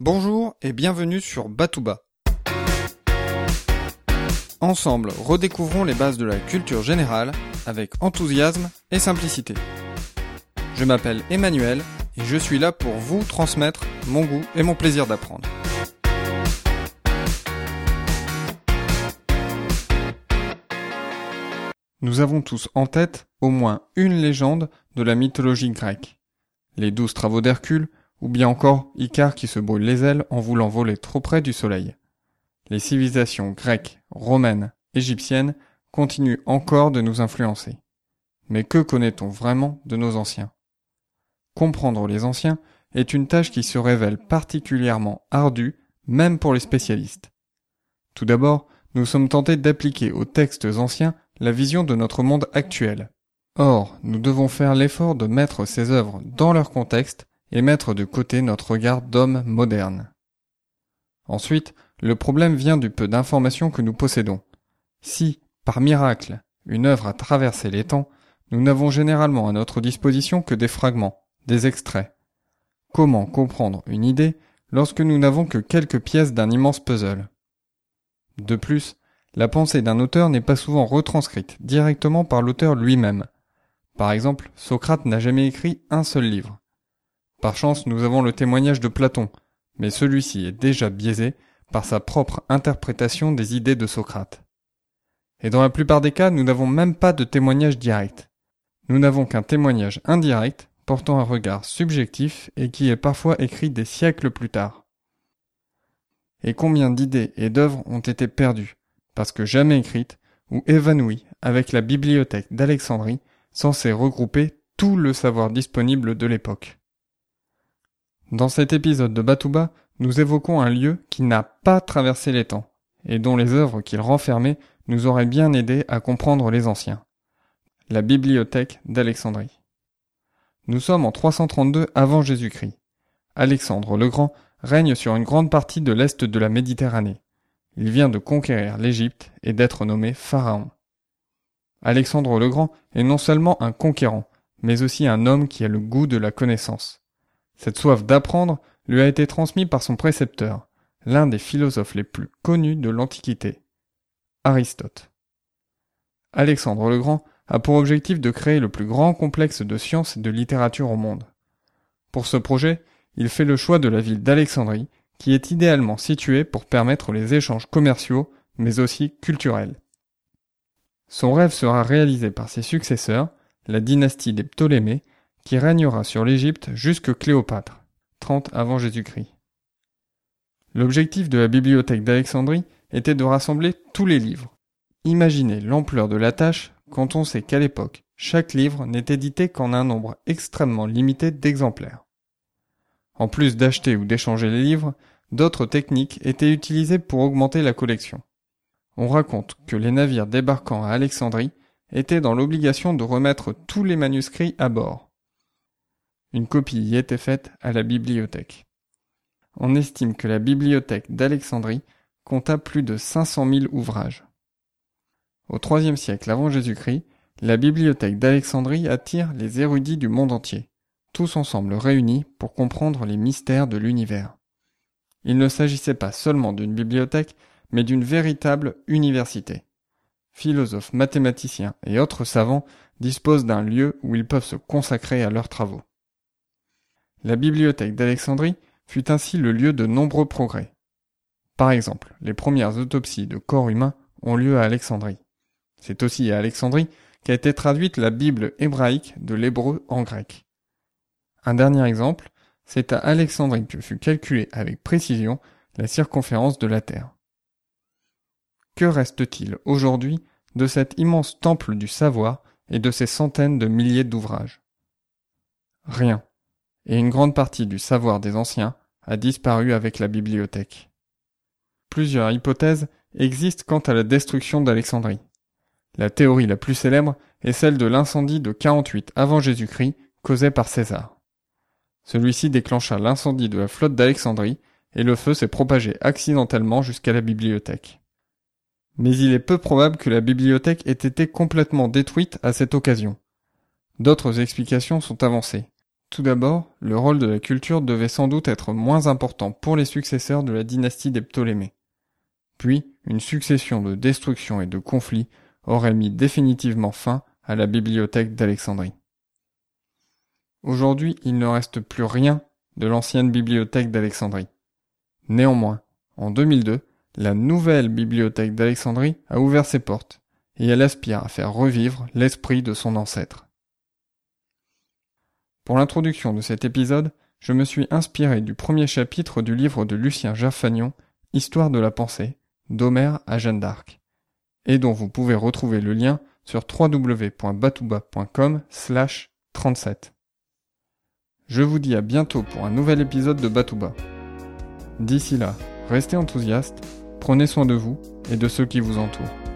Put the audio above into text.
Bonjour et bienvenue sur Batouba. Ensemble, redécouvrons les bases de la culture générale avec enthousiasme et simplicité. Je m'appelle Emmanuel et je suis là pour vous transmettre mon goût et mon plaisir d'apprendre. Nous avons tous en tête au moins une légende de la mythologie grecque. Les douze travaux d'Hercule, ou bien encore Icare qui se brûle les ailes en voulant voler trop près du soleil. Les civilisations grecques, romaines, égyptiennes continuent encore de nous influencer. Mais que connaît-on vraiment de nos anciens? Comprendre les anciens est une tâche qui se révèle particulièrement ardue, même pour les spécialistes. Tout d'abord, nous sommes tentés d'appliquer aux textes anciens la vision de notre monde actuel. Or, nous devons faire l'effort de mettre ces œuvres dans leur contexte et mettre de côté notre regard d'homme moderne. Ensuite, le problème vient du peu d'informations que nous possédons. Si, par miracle, une œuvre a traversé les temps, nous n'avons généralement à notre disposition que des fragments, des extraits. Comment comprendre une idée lorsque nous n'avons que quelques pièces d'un immense puzzle? De plus, la pensée d'un auteur n'est pas souvent retranscrite directement par l'auteur lui-même. Par exemple, Socrate n'a jamais écrit un seul livre. Par chance, nous avons le témoignage de Platon, mais celui-ci est déjà biaisé par sa propre interprétation des idées de Socrate. Et dans la plupart des cas, nous n'avons même pas de témoignage direct. Nous n'avons qu'un témoignage indirect portant un regard subjectif et qui est parfois écrit des siècles plus tard. Et combien d'idées et d'œuvres ont été perdues, parce que jamais écrites, ou évanouies avec la bibliothèque d'Alexandrie, censée regrouper tout le savoir disponible de l'époque. Dans cet épisode de Batouba, nous évoquons un lieu qui n'a pas traversé les temps, et dont les œuvres qu'il renfermait nous auraient bien aidé à comprendre les anciens. La bibliothèque d'Alexandrie. Nous sommes en 332 avant Jésus-Christ. Alexandre le Grand règne sur une grande partie de l'est de la Méditerranée. Il vient de conquérir l'Égypte et d'être nommé pharaon. Alexandre le Grand est non seulement un conquérant, mais aussi un homme qui a le goût de la connaissance. Cette soif d'apprendre lui a été transmise par son précepteur, l'un des philosophes les plus connus de l'Antiquité, Aristote. Alexandre le Grand a pour objectif de créer le plus grand complexe de sciences et de littérature au monde. Pour ce projet, il fait le choix de la ville d'Alexandrie, qui est idéalement située pour permettre les échanges commerciaux, mais aussi culturels. Son rêve sera réalisé par ses successeurs, la dynastie des Ptolémées, qui régnera sur l'Égypte jusque Cléopâtre, 30 avant Jésus-Christ. L'objectif de la bibliothèque d'Alexandrie était de rassembler tous les livres. Imaginez l'ampleur de la tâche quand on sait qu'à l'époque, chaque livre n'est édité qu'en un nombre extrêmement limité d'exemplaires. En plus d'acheter ou d'échanger les livres, d'autres techniques étaient utilisées pour augmenter la collection. On raconte que les navires débarquant à Alexandrie étaient dans l'obligation de remettre tous les manuscrits à bord. Une copie y était faite à la bibliothèque. On estime que la bibliothèque d'Alexandrie compta plus de 500 000 ouvrages. Au IIIe siècle avant Jésus-Christ, la bibliothèque d'Alexandrie attire les érudits du monde entier, tous ensemble réunis pour comprendre les mystères de l'univers. Il ne s'agissait pas seulement d'une bibliothèque, mais d'une véritable université. Philosophes, mathématiciens et autres savants disposent d'un lieu où ils peuvent se consacrer à leurs travaux. La bibliothèque d'Alexandrie fut ainsi le lieu de nombreux progrès. Par exemple, les premières autopsies de corps humains ont lieu à Alexandrie. C'est aussi à Alexandrie qu'a été traduite la Bible hébraïque de l'hébreu en grec. Un dernier exemple, c'est à Alexandrie que fut calculée avec précision la circonférence de la Terre. Que reste-t-il aujourd'hui de cet immense temple du savoir et de ses centaines de milliers d'ouvrages? Rien et une grande partie du savoir des anciens a disparu avec la bibliothèque. Plusieurs hypothèses existent quant à la destruction d'Alexandrie. La théorie la plus célèbre est celle de l'incendie de 48 avant Jésus-Christ causé par César. Celui-ci déclencha l'incendie de la flotte d'Alexandrie et le feu s'est propagé accidentellement jusqu'à la bibliothèque. Mais il est peu probable que la bibliothèque ait été complètement détruite à cette occasion. D'autres explications sont avancées Tout d'abord, le rôle de la culture devait sans doute être moins important pour les successeurs de la dynastie des Ptolémées. Puis, une succession de destructions et de conflits aurait mis définitivement fin à la bibliothèque d'Alexandrie. Aujourd'hui, il ne reste plus rien de l'ancienne bibliothèque d'Alexandrie. Néanmoins, en 2002, la nouvelle bibliothèque d'Alexandrie a ouvert ses portes et elle aspire à faire revivre l'esprit de son ancêtre. Pour l'introduction de cet épisode, je me suis inspiré du premier chapitre du livre de Lucien Gerfagnon, Histoire de la pensée, d'Homère à Jeanne d'Arc, et dont vous pouvez retrouver le lien sur www.batouba.com 37. Je vous dis à bientôt pour un nouvel épisode de Batouba. D'ici là, restez enthousiastes, prenez soin de vous et de ceux qui vous entourent.